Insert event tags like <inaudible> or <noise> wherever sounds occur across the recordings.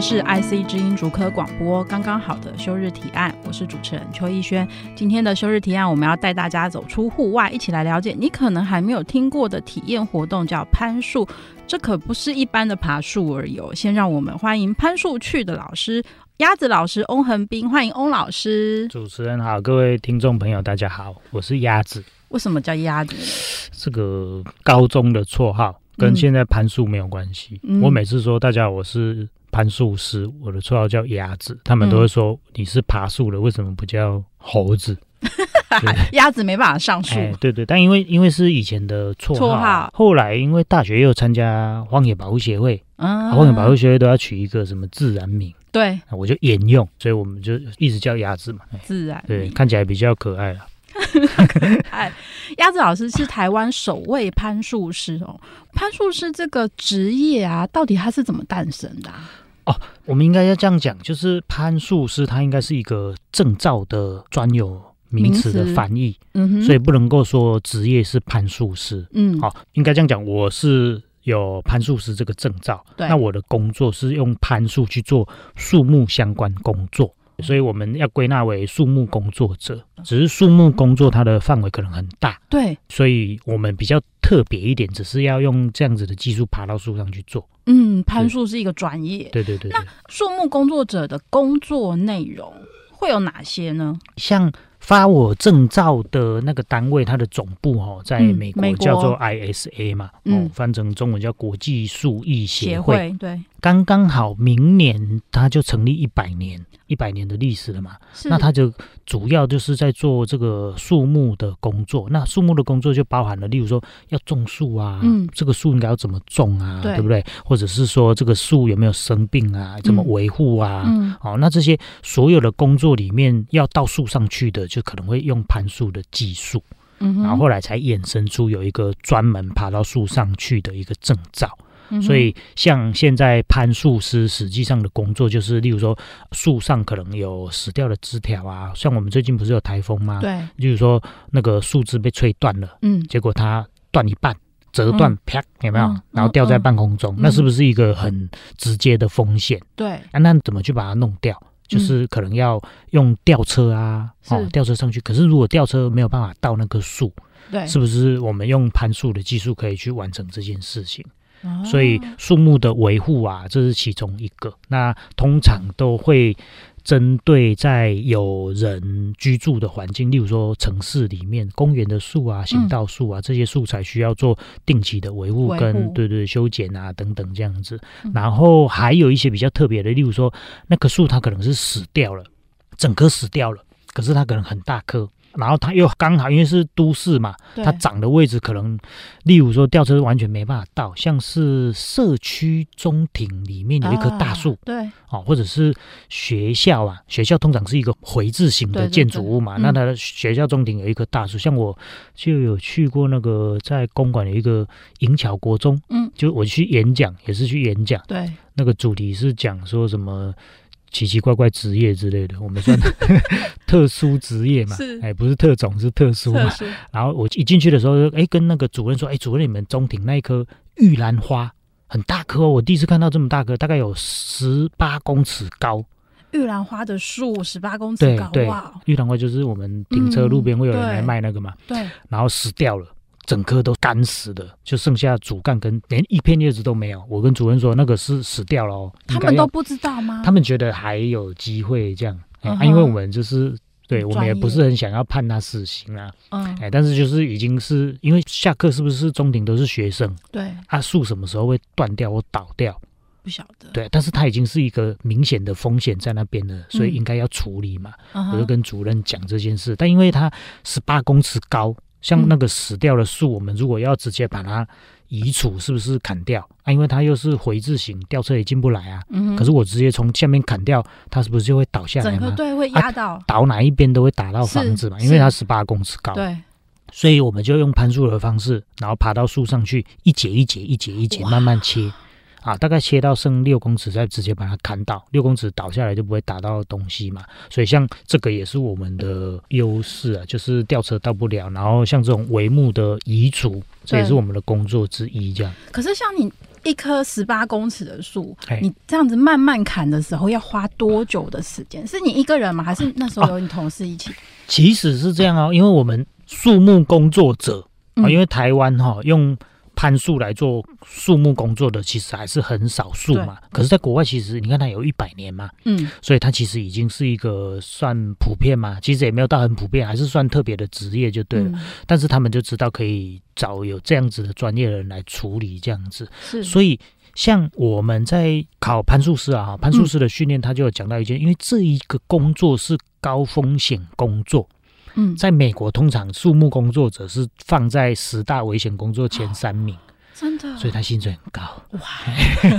是 IC 之音竹科广播，刚刚好的休日提案，我是主持人邱逸轩。今天的休日提案，我们要带大家走出户外，一起来了解你可能还没有听过的体验活动，叫攀树。这可不是一般的爬树而已哦。先让我们欢迎攀树去的老师鸭子老师翁恒斌，欢迎翁老师。主持人好，各位听众朋友，大家好，我是鸭子。为什么叫鸭子？这个高中的绰号跟现在攀树没有关系。嗯、我每次说大家我是。攀树师，我的绰号叫鸭子，他们都会说你是爬树的，为什么不叫猴子？<laughs> 鸭子没办法上树。哎，对对，但因为因为是以前的绰号，绰号后来因为大学又参加荒野保护协会，啊，荒野保护协会都要取一个什么自然名，对，我就沿用，所以我们就一直叫鸭子嘛，自然，对，看起来比较可爱了。<laughs> 哎，鸭子老师是台湾首位攀树师哦。攀树师这个职业啊，到底它是怎么诞生的啊？哦，我们应该要这样讲，就是攀树师它应该是一个证照的专有名词的翻译，嗯哼，所以不能够说职业是攀树师。嗯，好，应该这样讲，我是有攀树师这个证照，对，那我的工作是用攀树去做树木相关工作。所以我们要归纳为树木工作者，只是树木工作它的范围可能很大，对，所以我们比较特别一点，只是要用这样子的技术爬到树上去做。嗯，攀树是一个专业，对对对，对。那树木工作者的工作内容会有哪些呢？像发我证照的那个单位，它的总部哦，在美国叫做 ISA 嘛，嗯，哦，翻成中文叫国际树艺协会，对。刚刚好，明年它就成立一百年，一百年的历史了嘛。那它就主要就是在做这个树木的工作。那树木的工作就包含了，例如说要种树啊，嗯，这个树应该要怎么种啊，对，对不对？或者是说这个树有没有生病啊，怎么维护啊？嗯，好，那这些所有的工作里面要到树上去的，就可能会用攀树的技术。嗯，然后后来才衍生出有一个专门爬到树上去的一个证照。所以，像现在攀树师实际上的工作，就是例如说，树上可能有死掉的枝条啊，像我们最近不是有台风吗？对，就是说那个树枝被吹断了，嗯，结果它断一半，折断，啪，有没有？然后掉在半空中，那是不是一个很直接的风险？对，啊，那怎么去把它弄掉？就是可能要用吊车啊，哦，吊车上去。可是如果吊车没有办法到那棵树，对，是不是我们用攀树的技术可以去完成这件事情？所以树木的维护啊，这是其中一个。那通常都会针对在有人居住的环境，例如说城市里面公园的树啊、行道树啊，这些树材需要做定期的维护跟对对修剪啊等等这样子。然后还有一些比较特别的，例如说那棵树它可能是死掉了，整棵死掉了，可是它可能很大棵。然后它又刚好，因为是都市嘛，它长的位置可能，例如说吊车完全没办法到，像是社区中庭里面有一棵大树，啊、对，哦，或者是学校啊，学校通常是一个回字形的建筑物嘛，对对对，那它的学校中庭有一棵大树，嗯、像我就有去过那个在公馆有一个银桥国中，嗯，就我去演讲也是去演讲，对，那个主题是讲说什么。奇奇怪怪职业之类的，我们算 <laughs> 特殊职业嘛？是，哎，不是特种，是特殊嘛？殊然后我一进去的时候，哎，跟那个主任说，哎，主任，你们中庭那一棵玉兰花很大棵哦，我第一次看到这么大棵，大概有十八公尺高。玉兰花的树十八公尺高，对，玉兰花就是我们停车路边会有人来卖那个嘛？嗯、对，然后死掉了。整棵都干死的，就剩下主干跟连一片叶子都没有。我跟主任说，那个是死掉了哦。他们都不知道吗？他们觉得还有机会这样，啊，因为我们就是对我们也不是很想要判他死刑啊。嗯，哎，但是就是已经是因为下课是不是中庭都是学生？对，啊，树什么时候会断掉或倒掉？不晓得。对，但是它已经是一个明显的风险在那边了，所以应该要处理嘛。嗯、我就跟主任讲这件事，但因为它十八公尺高。像那个死掉的树，我们如果要直接把它移除是不是砍掉啊？因为它又是回字形，吊车也进不来啊。嗯，可是我直接从下面砍掉，它是不是就会倒下来吗？整个对，会压到、啊，倒哪一边都会打到房子嘛，因为它十八公尺高。对，所以我们就用攀树的方式，然后爬到树上去，一节一节一节一节慢慢切。啊，大概切到剩六公尺，再直接把它砍倒，六公尺倒下来就不会打到东西嘛。所以像这个也是我们的优势啊，就是吊车到不了。然后像这种帷幕的移除，这也是我们的工作之一。这样。可是像你一棵十八公尺的树，你这样子慢慢砍的时候，要花多久的时间？是你一个人吗？还是那时候有你同事一起？啊、其实是这样哦，因为我们树木工作者啊，因为台湾哈、哦、用。攀树来做树木工作的其实还是很少数嘛，可是，在国外其实你看它有一百年嘛，嗯，所以它其实已经是一个算普遍嘛，其实也没有到很普遍，还是算特别的职业就对了。嗯、但是他们就知道可以找有这样子的专业的人来处理这样子，是。所以像我们在考攀树师啊，攀树师的训练，他就有讲到一件，嗯、因为这一个工作是高风险工作。嗯，在美国，通常树木工作者是放在十大危险工作前三名，哦、真的，所以他薪水很高。哇。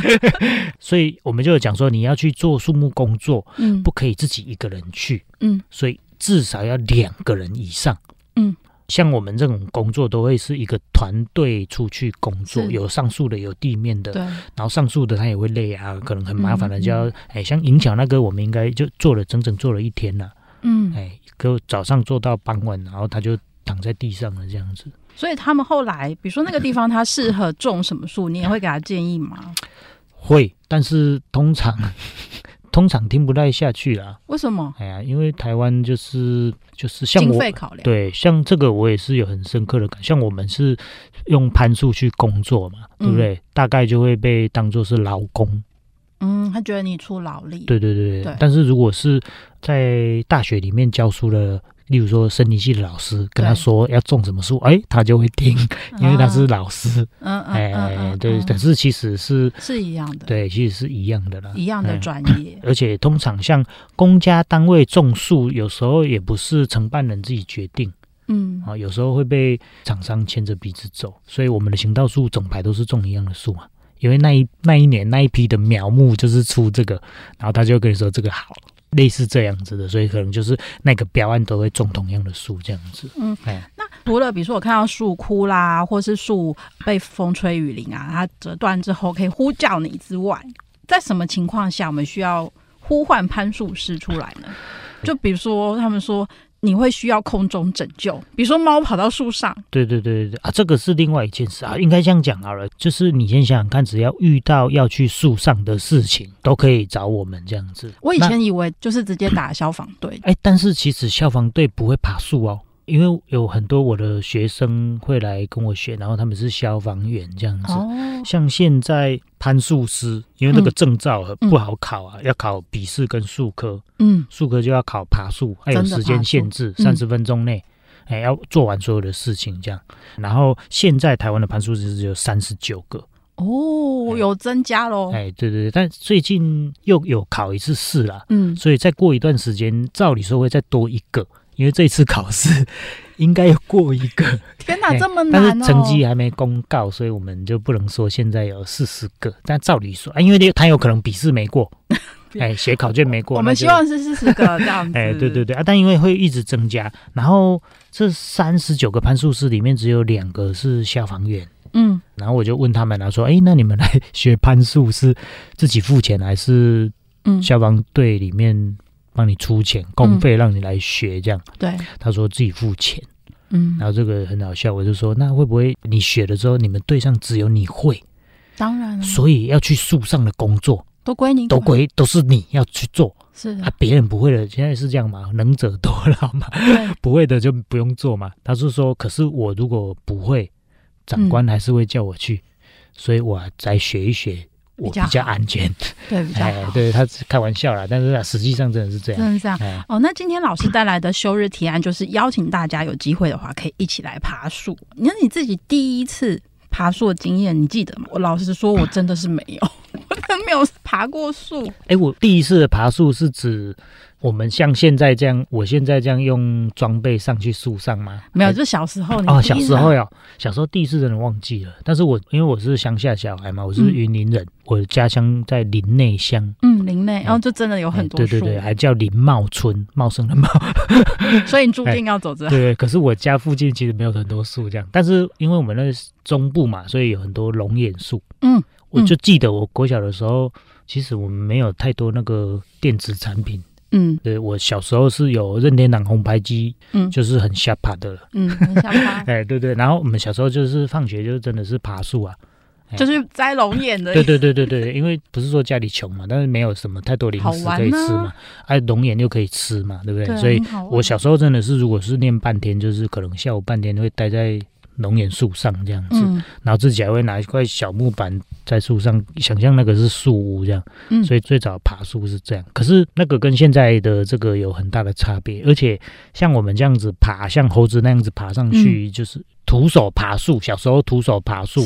<laughs> 所以我们就有讲说，你要去做树木工作，嗯，不可以自己一个人去，嗯，所以至少要两个人以上，嗯，像我们这种工作都会是一个团队出去工作，有上树的，有地面的，对，然后上树的他也会累啊，可能很麻烦的，就要哎、嗯，像银桥那个，我们应该就做了整整做了一天了，嗯，哎。就早上做到傍晚，然后他就躺在地上了，这样子。所以他们后来，比如说那个地方，它适合种什么树，你也会给他建议吗？会，但是通常 <laughs> 通常听不太下去啦。为什么？哎呀，因为台湾就是就是像我经费考量，对，像这个我也是有很深刻的感。像我们是用攀树去工作嘛，对不对？嗯、大概就会被当做是劳工。嗯，他觉得你出劳力。对对对对。但是如果是在大学里面教书的，例如说生理系的老师，跟他说要种什么树，哎，他就会听，<laughs> 因为他是老师。嗯嗯。哎，对，可是其实是是一样的。对，其实是一样的啦。一样的专业。<coughs> 而且通常像公家单位种树，有时候也不是承办人自己决定。嗯。啊，有时候会被厂商牵着鼻子走，所以我们的行道树整排都是种一样的树嘛。因为那一那一年那一批的苗木就是出这个，然后他就跟你说这个好，类似这样子的，所以可能就是那个标案都会种同样的树这样子。嗯，哎，那除了比如说我看到树枯啦，或是树被风吹雨淋啊，它折断之后可以呼叫你之外，在什么情况下我们需要呼唤攀树师出来呢？就比如说他们说。你会需要空中拯救，比如说猫跑到树上。对对对对啊，这个是另外一件事啊，应该这样讲好了，就是你先想想看，只要遇到要去树上的事情，都可以找我们这样子。我以前以为就是直接打消防队，哎，但是其实消防队不会爬树哦。因为有很多我的学生会来跟我学，然后他们是消防员这样子。哦，像现在攀树师，因为那个证照不好考啊，嗯、要考笔试跟术科。嗯，术科就要考爬树，还有时间限制，三十分钟内，哎，要做完所有的事情这样。然后现在台湾的攀树师只有三十九个。哦，有增加喽。哎，对对对，但最近又有考一次试啦。嗯，所以再过一段时间，照理说会再多一个。因为这次考试 <laughs> 应该要过一个，<laughs> 天哪，这么难哦！但是成绩还没公告，所以我们就不能说现在有四十个。但照理说，啊，因为他有可能笔试没过，<laughs> 哎，写考卷没过。我们希望是四十个这样子。哎，对对对啊，但因为会一直增加，然后这三十九个攀树师里面只有两个是消防员。嗯，然后我就问他们了，说，哎，那你们来学攀树是自己付钱还是嗯消防队里面？帮你出钱，公费让你来学，这样。嗯、对，他说自己付钱。嗯，然后这个很好笑，我就说，那会不会你学了之后，你们队上只有你会？当然。所以要去树上的工作都归你，都归都是你要去做。是啊，别人不会的，现在是这样嘛？能者多劳嘛？<laughs> 不会的就不用做嘛。他是说，可是我如果不会，长官还是会叫我去，嗯、所以我再学一学。我比较安全，对，比较好。哎、对，他是开玩笑啦，但是实际上真的是这样，真的是这样。哎、哦，那今天老师带来的休日提案就是邀请大家有机会的话，可以一起来爬树。你看你自己第一次爬树的经验，你记得吗？我老实说，我真的是没有。<laughs> 我没有爬过树。哎、欸，我第一次的爬树是指。我们像现在这样，我现在这样用装备上去树上吗？没有，就小时候。哦，小时候哟，小时候第一次真的忘记了。但是我因为我是乡下小孩嘛，我是云林人，嗯、我的家乡在林内乡。嗯，林内，然后就真的有很多树。对对对，还叫林茂村，茂盛的茂。<laughs> 所以你注定 <laughs> 要走这。对，可是我家附近其实没有很多树这样，但是因为我们那中部嘛，所以有很多龙眼树。嗯，我就记得我国小的时候，其实我们没有太多那个电子产品。嗯，对，我小时候是有任天堂红白机，嗯，就是很下爬的了，嗯，很下爬。<laughs> 哎，对对，然后我们小时候就是放学就真的是爬树啊，就是摘龙眼的。对对对对对，因为不是说家里穷嘛，但是没有什么太多零食可以吃嘛，哎，龙眼又可以吃嘛，对不对？所以我小时候真的是，如果是念半天，就是可能下午半天会待在。龙眼树上这样子，嗯、然后自己还会拿一块小木板在树上，想象那个是树屋这样。嗯，所以最早爬树是这样。可是那个跟现在的这个有很大的差别，而且像我们这样子爬，像猴子那样子爬上去，嗯、就是徒手爬树。小时候徒手爬树，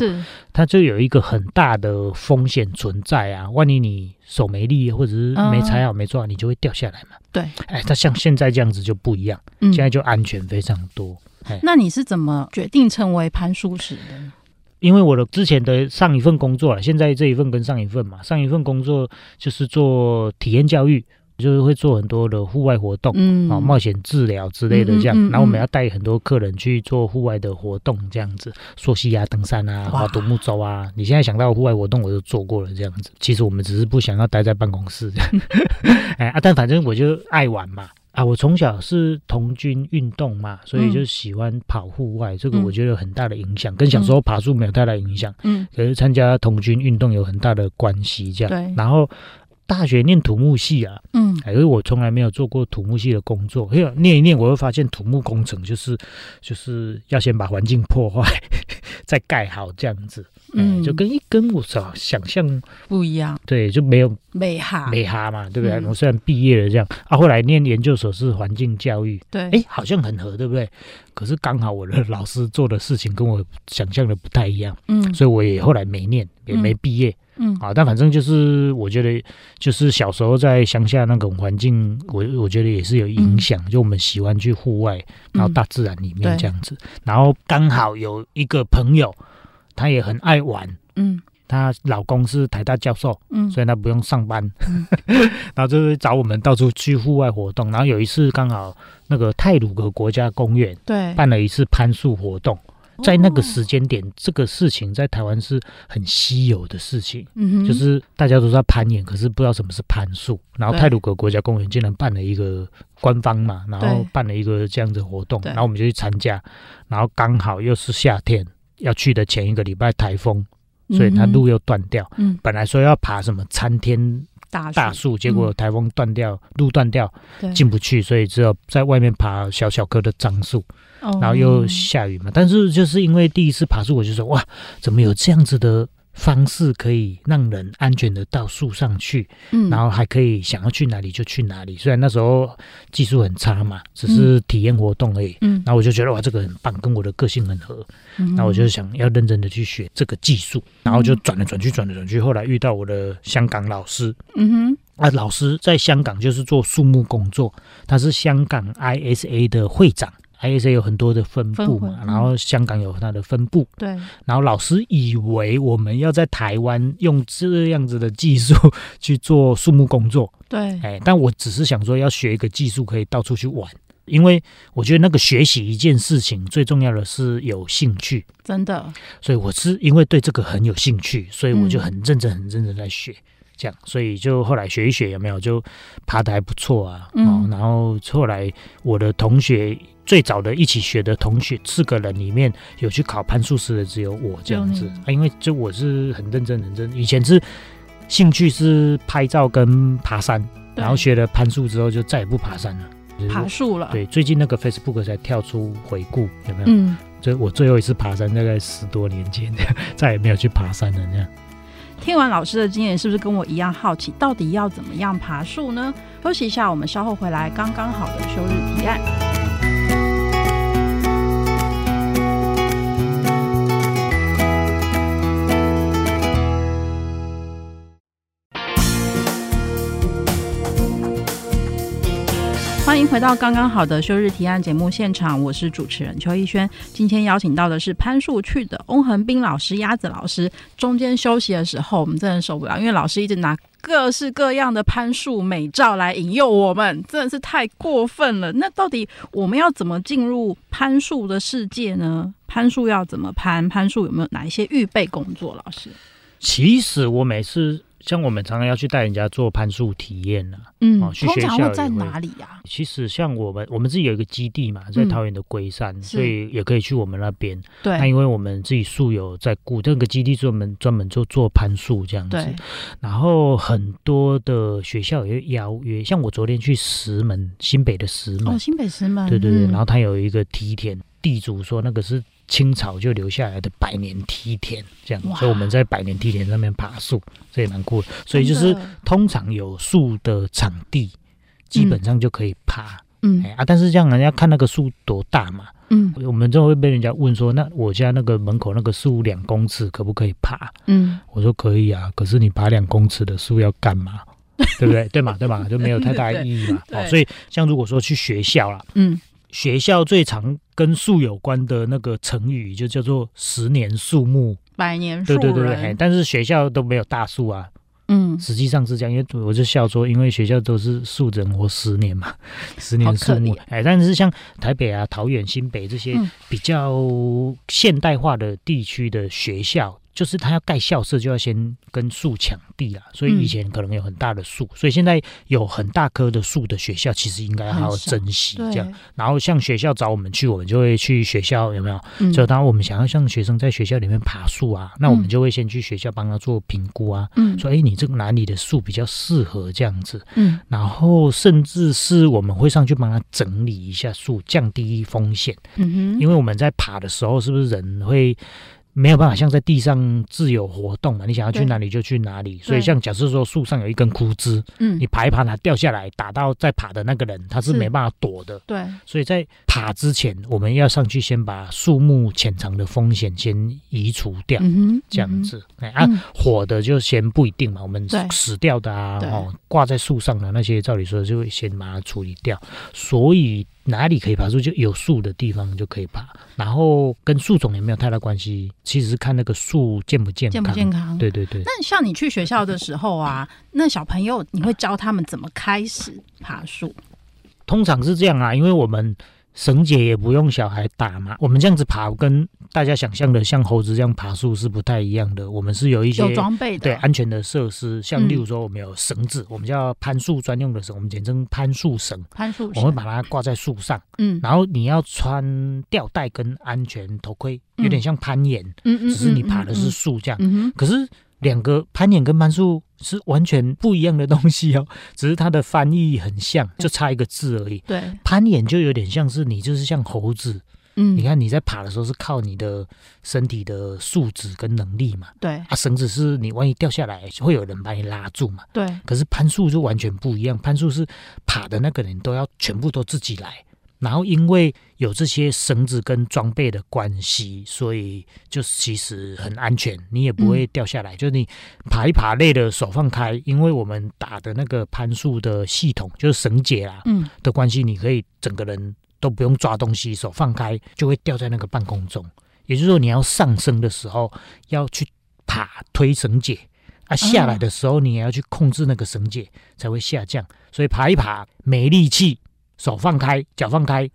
它就有一个很大的风险存在啊！万一你手没力，或者是没踩好、没抓好，你就会掉下来嘛。对，哎，它像现在这样子就不一样，嗯、现在就安全非常多。那你是怎么决定成为攀树师的？因为我的之前的上一份工作了，现在这一份跟上一份嘛，上一份工作就是做体验教育，就是会做很多的户外活动，嗯，啊，冒险治疗之类的这样。嗯嗯嗯嗯、然后我们要带很多客人去做户外的活动，这样子，溯溪啊、登山啊、划独木舟啊。你现在想到户外活动，我都做过了，这样子。其实我们只是不想要待在办公室，这 <laughs> 样。哎啊，但反正我就爱玩嘛。啊，我从小是童军运动嘛，所以就喜欢跑户外，嗯、这个我觉得有很大的影响，嗯、跟小时候爬树没有太大影响。嗯，可是参加童军运动有很大的关系，这样。对。然后大学念土木系啊，嗯，可是我从来没有做过土木系的工作，因为念一念，我会发现土木工程就是就是要先把环境破坏，<laughs> 再盖好这样子。嗯，就跟一跟我所想象不一样，对，就没有美哈美哈嘛，对不对？嗯、我虽然毕业了这样啊，后来念研究所是环境教育，对，哎，好像很合，对不对？可是刚好我的老师做的事情跟我想象的不太一样，嗯，所以我也后来没念，也没毕业，嗯，啊，但反正就是我觉得，就是小时候在乡下那种环境，我我觉得也是有影响，嗯、就我们喜欢去户外，然后大自然里面这样子，嗯、然后刚好有一个朋友。他也很爱玩，嗯，她老公是台大教授，嗯，所以她不用上班，嗯、<laughs> 然后就是找我们到处去户外活动。然后有一次刚好那个泰鲁格国家公园对。办了一次攀树活动，在那个时间点，哦、这个事情在台湾是很稀有的事情，嗯哼，就是大家都在攀岩，可是不知道什么是攀树。然后泰鲁阁国家公园竟然办了一个官方嘛，然后办了一个这样的活动，然后我们就去参加，然后刚好又是夏天。要去的前一个礼拜台风，所以它路又断掉。嗯，本来说要爬什么参天大树，结果台风断掉，路断掉，进不去，所以只有在外面爬小小棵的樟树。然后又下雨嘛，但是就是因为第一次爬树，我就说哇，怎么有这样子的？方式可以让人安全的到树上去，嗯，然后还可以想要去哪里就去哪里。虽然那时候技术很差嘛，只是体验活动而已，嗯，然后我就觉得哇，这个很棒，跟我的个性很合，嗯，那我就想要认真的去学这个技术，然后就转来转去，转来转去，后来遇到我的香港老师，嗯哼，啊，老师在香港就是做树木工作，他是香港 ISA 的会长。ISA 有很多的分部嘛，然后香港有它的分部。对。然后老师以为我们要在台湾用这样子的技术去做树木工作。对。哎，但我只是想说要学一个技术，可以到处去玩。因为我觉得那个学习一件事情最重要的是有兴趣。真的。所以我是因为对这个很有兴趣，所以我就很认真、很认真在学。这样，所以就后来学一学，有没有就爬的还不错啊？嗯。然后后来我的同学。最早的一起学的同学四个人里面有去考攀树师的只有我这样子啊，因为就我是很认真很认真，以前是兴趣是拍照跟爬山，然后学了攀树之后就再也不爬山了，爬树了。对，最近那个 Facebook 才跳出回顾，有没有？嗯，就我最后一次爬山大概十多年前，<laughs> 再也没有去爬山了。这样，听完老师的经验，是不是跟我一样好奇，到底要怎么样爬树呢？休息一下，我们稍后回来。刚刚好的休日提案。欢迎回到刚刚好的休日提案节目现场，我是主持人邱逸轩。今天邀请到的是攀树去的翁恒斌老师、鸭子老师。中间休息的时候，我们真的受不了，因为老师一直拿各式各样的攀树美照来引诱我们，真的是太过分了。那到底我们要怎么进入攀树的世界呢？攀树要怎么攀？攀树有没有哪一些预备工作？老师，其实我每次。像我们常常要去带人家做攀树体验啊，嗯，哦，去学校会在哪里呀、啊？其实像我们，我们自己有一个基地嘛，在桃园的龟山、嗯，所以也可以去我们那边。对，那因为我们自己树友在顾，这个基地专门专门就做攀树这样子。然后很多的学校也邀约，像我昨天去石门，新北的石门，哦，新北石门，对对对。嗯、然后他有一个梯田，地主说那个是。清朝就留下来的百年梯田，这样，所以我们在百年梯田上面爬树，这也蛮酷的。所以就是通常有树的场地，基本上就可以爬。嗯，哎啊，但是这样人家看那个树多大嘛，嗯，我们就会被人家问说，那我家那个门口那个树两公尺可不可以爬？嗯，我说可以啊，可是你爬两公尺的树要干嘛？<laughs> 对不对？对嘛？对嘛？就没有太大意义嘛。<laughs> 哦，所以像如果说去学校啦，嗯。学校最常跟树有关的那个成语就叫做“十年树木，百年树人”。对对对对，但是学校都没有大树啊。嗯，实际上是这样，因为我就笑说，因为学校都是树人活十年嘛，<laughs> 十年树木。哎，但是像台北啊、桃园、新北这些比较现代化的地区的学校。就是他要盖校舍，就要先跟树抢地啊，所以以前可能有很大的树，嗯，所以现在有很大棵的树的学校，其实应该要好好珍惜这样。然后像学校找我们去，我们就会去学校，有没有？嗯，就当我们想要像学生在学校里面爬树啊，那我们就会先去学校帮他做评估啊，嗯，说哎，你这个哪里的树比较适合这样子，嗯，然后甚至是我们会上去帮他整理一下树，降低风险，嗯哼，因为我们在爬的时候，是不是人会？没有办法像在地上自由活动嘛，你想要去哪里就去哪里。所以像假设说树上有一根枯枝，嗯，你爬一爬它掉下来打到在爬的那个人，他是没办法躲的。对，所以在爬之前，我们要上去先把树木潜藏的风险先移除掉，嗯、这样子。哎、嗯、啊，火的就先不一定嘛，我们死掉的啊，哦，挂在树上的那些，照理说就会先把它处理掉。所以。哪里可以爬树，就有树的地方就可以爬，然后跟树种也没有太大关系，其实是看那个树健不健康。健不健康？对对对。那像你去学校的时候啊，那小朋友你会教他们怎么开始爬树？通常是这样啊，因为我们。绳结也不用小孩打嘛，我们这样子爬跟大家想象的像猴子这样爬树是不太一样的。我们是有一些有装备的，对安全的设施，像例如说我们有绳子，嗯、我们叫攀树专用的绳，我们简称攀树绳。攀树绳，我们会把它挂在树上，嗯，然后你要穿吊带跟安全头盔，有点像攀岩，嗯嗯，只是你爬的是树这样，嗯，可是。两个攀岩跟攀树是完全不一样的东西哦，<laughs> 只是它的翻译很像，就差一个字而已。对，攀岩就有点像是你就是像猴子，嗯，你看你在爬的时候是靠你的身体的素质跟能力嘛，对，啊，绳子是你万一掉下来会有人把你拉住嘛，对。可是攀树就完全不一样，攀树是爬的那个人都要全部都自己来。然后因为有这些绳子跟装备的关系，所以就其实很安全，你也不会掉下来。嗯、就是你爬一爬累了，手放开，因为我们打的那个攀树的系统就是绳结啦，嗯的关系，你可以整个人都不用抓东西，手放开就会掉在那个半空中。也就是说，你要上升的时候要去爬推绳结，啊下来的时候你也要去控制那个绳结才会下降。所以爬一爬没力气。手放开，脚放开，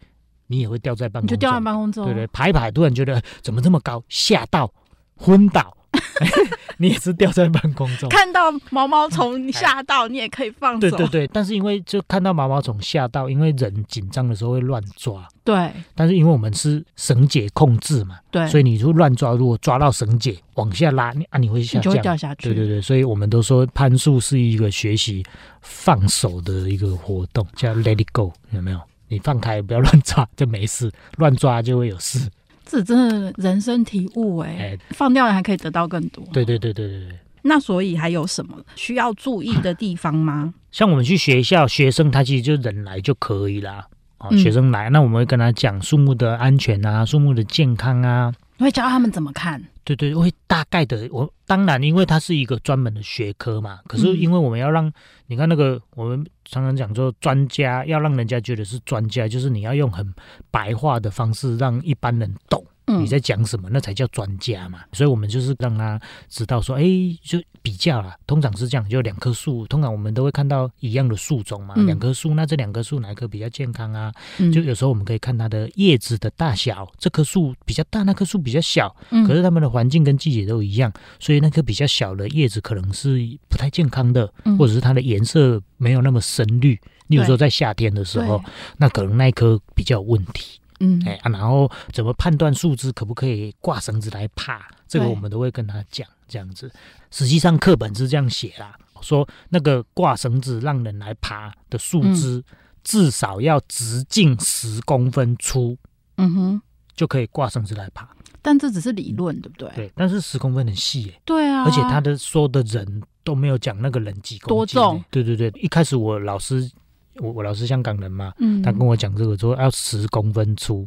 你也会掉在半空中。就掉在半空中。对对，爬一爬，突然觉得怎么这么高，吓到，昏倒。<laughs> 你也是掉在半空中，看到毛毛虫吓到，你也可以放手。对对对，但是因为就看到毛毛虫吓到，因为人紧张的时候会乱抓。对。但是因为我们是绳结控制嘛，对，所以你就乱抓，如果抓到绳结往下拉，你啊你会下降，就会掉下去。对对对，所以我们都说攀树是一个学习放手的一个活动，叫 Let it go，有没有？你放开，不要乱抓就没事，乱抓就会有事。这真的人生体悟哎、欸，放掉了还可以得到更多。对对对对对对。那所以还有什么需要注意的地方吗？<coughs> 像我们去学校，学生他其实就人来就可以了啊、嗯。学生来，那我们会跟他讲树木的安全啊，树木的健康啊，会教他们怎么看。对对，会大概的。我当然，因为它是一个专门的学科嘛。可是因为我们要让、嗯、你看那个，我们常常讲说专家要让人家觉得是专家，就是你要用很白话的方式让一般人懂。你在讲什么？那才叫专家嘛！所以我们就是让他知道说，哎，就比较啦。通常是这样，就两棵树，通常我们都会看到一样的树种嘛。两棵树，那这两棵树哪一棵比较健康啊？就有时候我们可以看它的叶子的大小，这棵树比较大，那棵树比较小。可是它们的环境跟季节都一样，所以那棵比较小的叶子可能是不太健康的，或者是它的颜色没有那么深绿。例如说在夏天的时候，那可能那一棵比较有问题。嗯，哎啊，然后怎么判断树枝可不可以挂绳子来爬？这个我们都会跟他讲这样子。实际上课本是这样写啦，说那个挂绳子让人来爬的树枝，嗯、至少要直径十公分粗，嗯哼，就可以挂绳子来爬。但这只是理论，对不对？对，但是十公分很细耶。对啊，而且他的说的人都没有讲那个人几公斤，多重？对对对，一开始我老师。我我老师香港人嘛，嗯、他跟我讲这个说要十公分粗，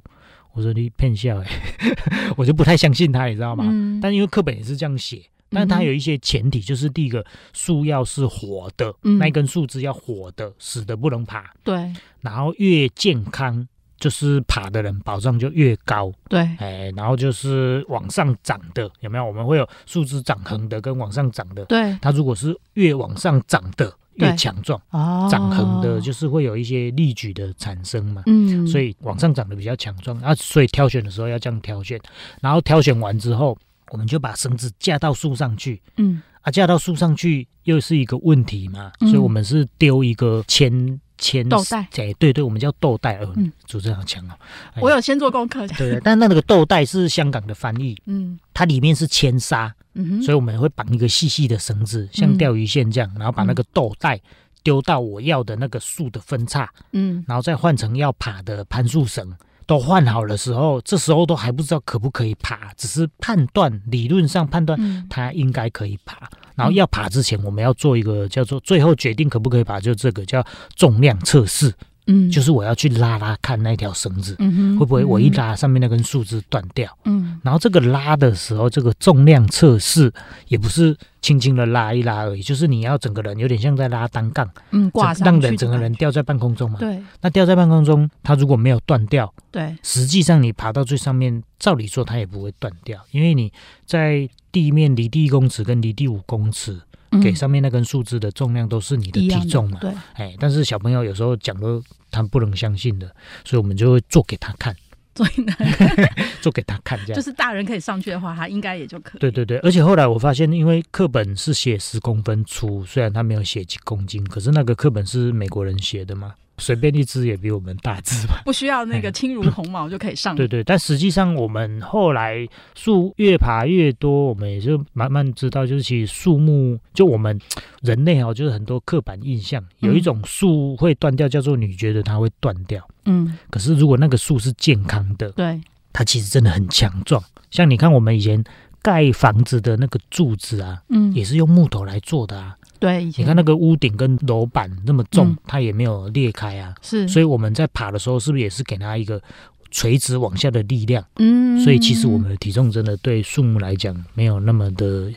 我说你骗笑哎，<laughs> 我就不太相信他，你知道吗？嗯、但因为课本也是这样写，但他有一些前提，就是第一个树要是活的，嗯、那一根树枝要活的，死的不能爬。对，然后越健康，就是爬的人保障就越高。对，哎，然后就是往上长的，有没有？我们会有树枝长横的跟往上长的。对，它如果是越往上长的。越强壮，长横的，就是会有一些力矩的产生嘛。嗯，所以往上长得比较强壮啊，所以挑选的时候要这样挑选。然后挑选完之后，我们就把绳子架到树上去。嗯，啊，架到树上去又是一个问题嘛。所以我们是丢一个铅铅豆袋。哎，对对，我们叫豆袋。嗯，主持人好强哦。我有先做功课。对，但那个豆袋是香港的翻译。嗯，它里面是铅砂。嗯，所以我们会绑一个细细的绳子，像钓鱼线这样，然后把那个豆袋丢到我要的那个树的分叉，嗯，然后再换成要爬的攀树绳，都换好的时候，这时候都还不知道可不可以爬，只是判断理论上判断它应该可以爬，然后要爬之前，我们要做一个叫做最后决定可不可以爬，就这个叫重量测试。嗯，就是我要去拉拉看那条绳子，嗯哼，会不会我一拉上面那根树枝断掉？嗯，然后这个拉的时候，这个重量测试也不是轻轻的拉一拉而已，就是你要整个人有点像在拉单杠，嗯，挂上让人整个人吊在半空中嘛。对，那吊在半空中，它如果没有断掉，对，实际上你爬到最上面，照理说它也不会断掉，因为你在地面离地一公尺跟离地五公尺。给上面那根树枝的重量都是你的体重嘛？对，哎，但是小朋友有时候讲的他不能相信的，所以我们就会做给他看，做给他 <laughs> 做给他看，这样。就是大人可以上去的话，他应该也就可以。对对对，而且后来我发现，因为课本是写十公分粗，虽然他没有写几公斤，可是那个课本是美国人写的嘛。随便一只也比我们大只吧，不需要那个轻如鸿毛就可以上。对对，但实际上我们后来树越爬越多，我们也就慢慢知道，就是其实树木就我们人类哦，就是很多刻板印象，有一种树会断掉，叫做你觉得它会断掉。嗯，可是如果那个树是健康的，对，它其实真的很强壮。像你看我们以前盖房子的那个柱子啊，嗯，也是用木头来做的啊。对，你看那个屋顶跟楼板那么重，嗯、它也没有裂开啊。是，所以我们在爬的时候，是不是也是给它一个垂直往下的力量？嗯，所以其实我们的体重真的对树木来讲没有那么的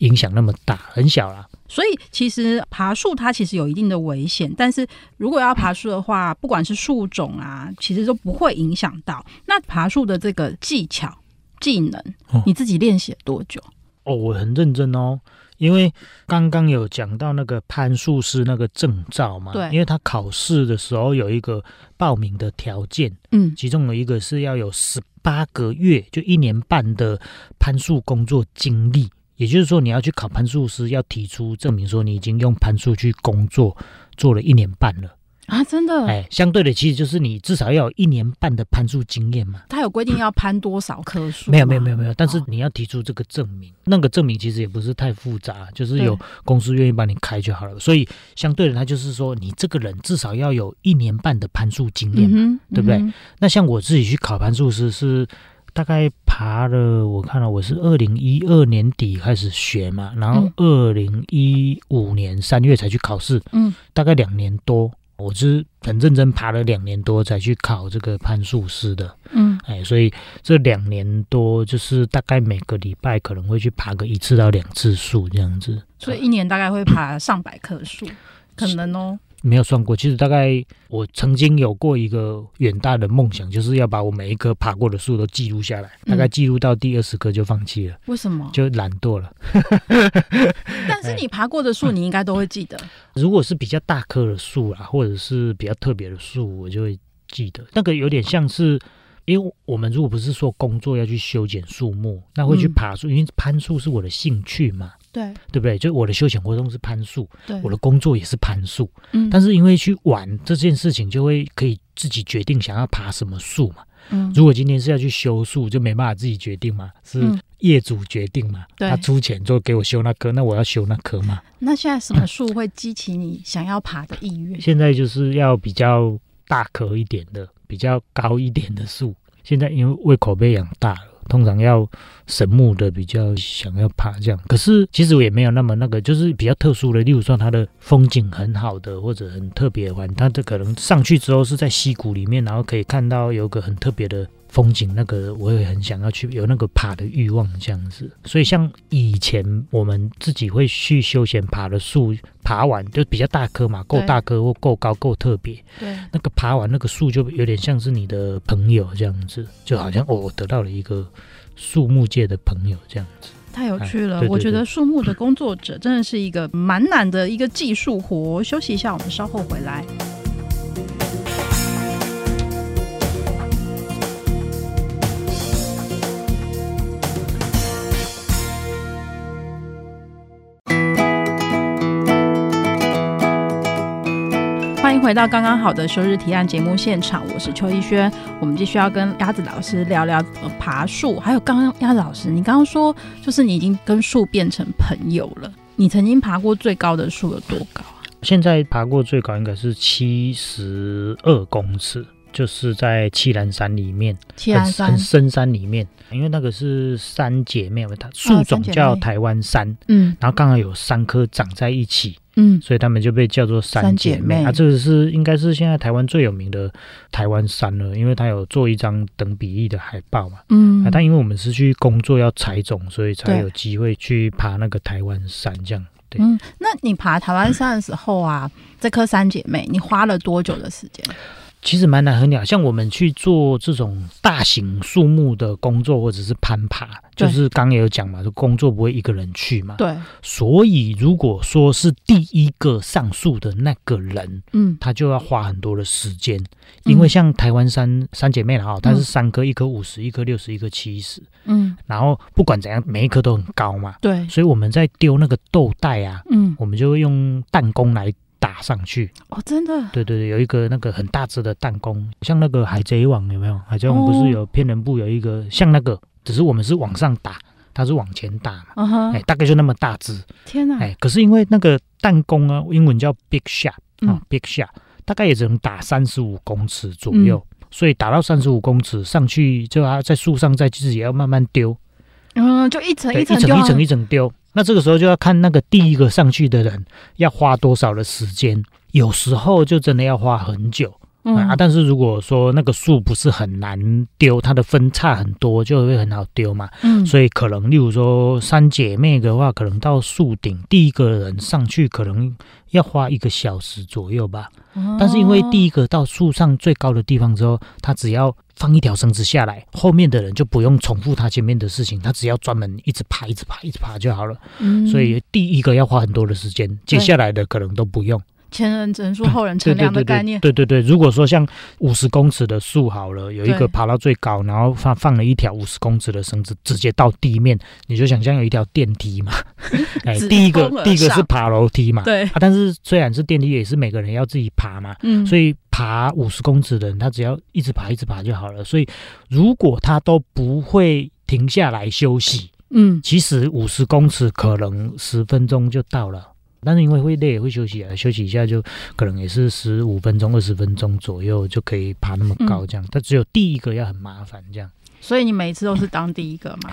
影响那么大，很小啦。所以其实爬树它其实有一定的危险，但是如果要爬树的话，<laughs> 不管是树种啊，其实都不会影响到。那爬树的这个技巧、技能，你自己练习了多久？哦，我很认真哦。因为刚刚有讲到那个攀树师那个证照嘛，对，因为他考试的时候有一个报名的条件，嗯，其中有一个是要有十八个月，就一年半的攀树工作经历，也就是说你要去考攀树师，要提出证明说你已经用攀树去工作做了一年半了。啊，真的？哎，相对的，其实就是你至少要有一年半的攀树经验嘛。他有规定要攀多少棵树？没有，没有，没有，没有。但是你要提出这个证明，哦、那个证明其实也不是太复杂，就是有公司愿意帮你开就好了。所以相对的，他就是说，你这个人至少要有一年半的攀树经验嘛，嗯、对不对？嗯、那像我自己去考攀树师是大概爬了，我看了我是二零一二年底开始学嘛，然后二零一五年三月才去考试，嗯，大概两年多。我是很认真爬了两年多才去考这个攀树师的，嗯，哎，所以这两年多就是大概每个礼拜可能会去爬个一次到两次树这样子，所以一年大概会爬上百棵树，可能哦。没有算过，其实大概我曾经有过一个远大的梦想，就是要把我每一棵爬过的树都记录下来。大概记录到第二十棵就放弃了。为什么？就懒惰了。<laughs> <laughs> 但是你爬过的树，你应该都会记得。如果是比较大棵的树啊，或者是比较特别的树，我就会记得。那个有点像是。因为我们如果不是说工作要去修剪树木，那会去爬树，嗯、因为攀树是我的兴趣嘛，对，对不对？就我的休闲活动是攀树，对，我的工作也是攀树，嗯，但是因为去玩这件事情，就会可以自己决定想要爬什么树嘛，嗯，如果今天是要去修树，就没办法自己决定嘛，是业主决定嘛，对、嗯，他出钱就给我修那棵，那我要修那棵嘛。<laughs> 那现在什么树会激起你想要爬的意愿？现在就是要比较大棵一点的。比较高一点的树，现在因为胃口被养大了，通常要神木的比较想要爬这样。可是其实我也没有那么那个，就是比较特殊的，例如说它的风景很好的或者很特别的，它这可能上去之后是在溪谷里面，然后可以看到有个很特别的。风景那个我也很想要去，有那个爬的欲望这样子，所以像以前我们自己会去休闲爬的树，爬完就比较大棵嘛，够大棵或够高够特别，对，那个爬完那个树就有点像是你的朋友这样子，就好像哦，我得到了一个树木界的朋友这样子，太有趣了。哎、对对对，我觉得树木的工作者真的是一个蛮难的一个技术活。休息一下，我们稍后回来。回到刚刚好的休日提案节目现场，我是邱逸轩。我们继续要跟鸭子老师聊聊爬树，还有刚刚鸭子老师，你刚刚说就是你已经跟树变成朋友了。你曾经爬过最高的树有多高啊？现在爬过最高应该是七十二公尺。就是在七兰山里面，七兰山。很深山里面，因为那个是三姐妹，它树种叫台湾山，嗯，然后刚好有三棵长在一起，嗯，所以他们就被叫做三姐妹，啊。这个是应该是现在台湾最有名的台湾山了，因为它有做一张等比例的海报嘛，嗯，啊，但因为我们是去工作要采种，所以才有机会去爬那个台湾山这样。对，嗯，那你爬台湾山的时候啊，这棵三姐妹，你花了多久的时间？其实蛮难衡量，像我们去做这种大型树木的工作，或者是攀爬，就是刚刚也有讲嘛，就工作不会一个人去嘛。对。所以如果说是第一个上树的那个人，嗯，他就要花很多的时间，因为像台湾三三姐妹哈，它是三棵，一棵五十，一棵六十，一棵七十，嗯，然后不管怎样，每一棵都很高嘛。对。所以我们在丢那个豆袋啊，嗯，我们就会用弹弓来。打上去哦，真的？对对对，有一个那个很大只的弹弓，像那个海贼王有没有？海贼王不是有骗人部有一个像那个，只是我们是往上打，它是往前打嘛。哎、uh huh. 大概就那么大只。天哪！哎，可是因为那个弹弓啊，英文叫 big shot 啊、嗯、，big shot，大概也只能打三十五公尺左右，嗯、所以打到三十五公尺上去，就要在树上再自己也要慢慢丢。嗯，就一层一层一层一层一层丢。那这个时候就要看那个第一个上去的人要花多少的时间，有时候就真的要花很久、嗯、啊。但是如果说那个树不是很难丢，它的分叉很多，就会很好丢嘛。嗯，所以可能例如说三姐妹的话，可能到树顶第一个人上去可能要花一个小时左右吧。哦、但是因为第一个到树上最高的地方之后，他只要。放一条绳子下来，后面的人就不用重复他前面的事情，他只要专门一直爬、一直爬、一直爬就好了。嗯，所以第一个要花很多的时间，接下来的可能都不用。前人种树，后人乘凉的概念。对对对，如果说像五十公尺的树好了，有一个爬到最高，然后放放了一条五十公尺的绳子，直接到地面，你就想象有一条电梯嘛。<laughs> 哎，第一个第一个是爬楼梯嘛。对啊，但是虽然是电梯，也是每个人要自己爬嘛。嗯，所以爬五十公尺的人，他只要一直爬一直爬就好了。所以如果他都不会停下来休息，嗯，其实五十公尺可能十分钟就到了。但是因为会累，也会休息啊，休息一下就可能也是十五分钟、二十分钟左右就可以爬那么高这样。但只有第一个要很麻烦这样。所以你每次都是当第一个嘛？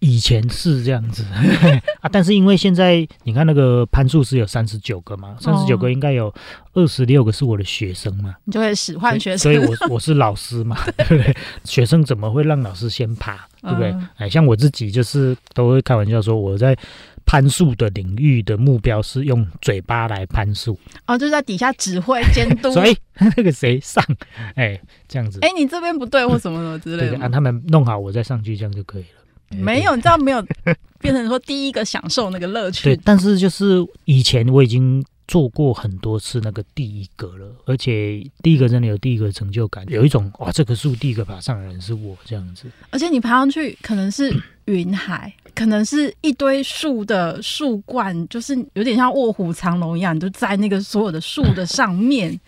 以前是这样子 <laughs> 啊，但是因为现在你看那个攀树是有三十九个嘛，三十九个应该有二十六个是我的学生嘛，你就会使唤学生，所以，所以我我是老师嘛，<laughs> 对不对？学生怎么会让老师先爬，对不对？哎、嗯，像我自己就是都会开玩笑说我在。攀树的领域的目标是用嘴巴来攀树哦，就是在底下指挥监督。所以 <laughs> 那个谁上，哎、欸，这样子。哎、欸，你这边不对或什么什么之类的。让他们弄好，我再上去，这样就可以了。<laughs> 没有，你知道没有变成说第一个享受那个乐趣。对，但是就是以前我已经做过很多次那个第一个了，而且第一个真的有第一个成就感，有一种哇，这棵树第一个爬上来的人是我这样子。而且你爬上去可能是云海。可能是一堆树的树冠，就是有点像卧虎藏龙一样，就在那个所有的树的上面。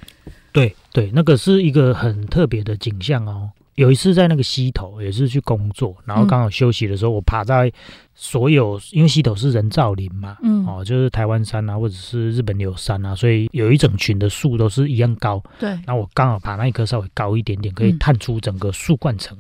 对对，那个是一个很特别的景象哦。有一次在那个溪头，也是去工作，然后刚好休息的时候，嗯、我爬在所有，因为溪头是人造林嘛，嗯，哦，就是台湾山啊，或者是日本柳山啊，所以有一整群的树都是一样高。对，然后我刚好爬那一棵稍微高一点点，可以探出整个树冠层。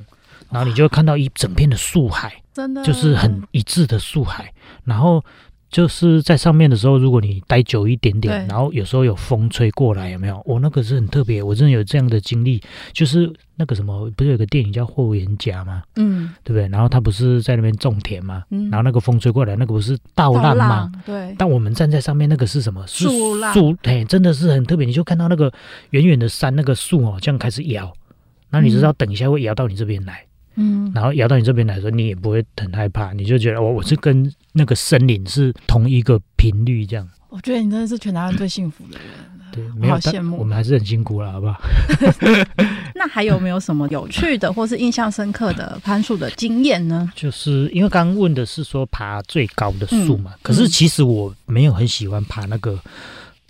嗯然后你就会看到一整片的树海，真的就是很一致的树海。然后就是在上面的时候，如果你待久一点点，然后有时候有风吹过来，有没有？我、哦、那个是很特别，我真的有这样的经历。就是那个什么，不是有个电影叫《霍元甲》吗？嗯，对不对？然后他不是在那边种田吗？嗯，然后那个风吹过来，那个不是倒浪吗？对。但我们站在上面，那个是什么？树浪。树，哎，真的是很特别。你就看到那个远远的山，那个树哦，这样开始摇，那你知道等一下会摇到你这边来。嗯，然后摇到你这边来说，你也不会很害怕，你就觉得我我是跟那个森林是同一个频率这样。我觉得你真的是全台湾最幸福的人。对，没有好羡慕。我们还是很辛苦了，好不好？<laughs> 那还有没有什么有趣的或是印象深刻的攀树的经验呢？就是因为刚刚问的是说爬最高的树嘛，嗯、可是其实我没有很喜欢爬那个，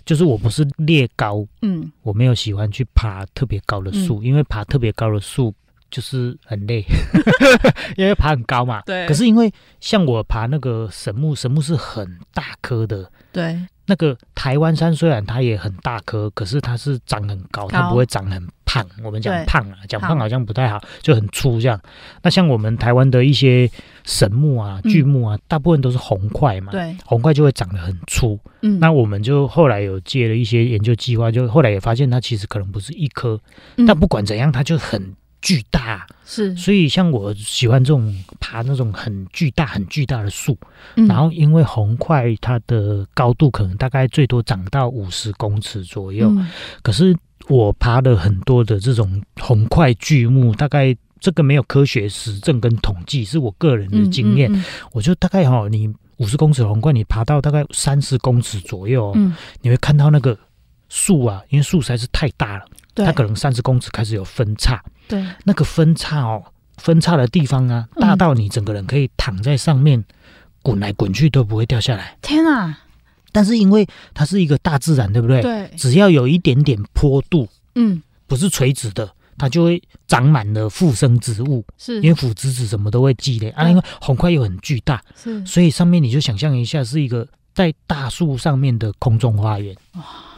就是我不是猎高，嗯，我没有喜欢去爬特别高的树，嗯、因为爬特别高的树。就是很累，<laughs> 因为爬很高嘛。对。可是因为像我爬那个神木，神木是很大棵的。对。那个台湾山虽然它也很大棵，可是它是长很高，它不会长很胖。我们讲胖啊，讲胖好像不太好，就很粗这样。那像我们台湾的一些神木啊、巨木啊，大部分都是红块嘛。对。红块就会长得很粗。嗯。那我们就后来有接了一些研究计划，就后来也发现它其实可能不是一棵，但不管怎样，它就很。巨大。是，所以像我喜欢这种爬那种很巨大、很巨大的树，嗯、然后因为红块它的高度可能大概最多长到五十公尺左右，嗯、可是我爬了很多的这种红块巨木，大概这个没有科学实证跟统计，是我个人的经验，嗯嗯嗯、我就大概哈，你五十公尺红桧，你爬到大概三十公尺左右，嗯、你会看到那个树啊，因为树实在是太大了。它可能三十公尺开始有分叉，对，那个分叉哦，分叉的地方啊，大到你整个人可以躺在上面滚来滚去都不会掉下来。天啊！但是因为它是一个大自然，对不对？对，只要有一点点坡度，嗯，不是垂直的，它就会长满了附生植物，是因为腐殖质什么都会积累啊。因为红块又很巨大，是，所以上面你就想象一下是一个在大树上面的空中花园。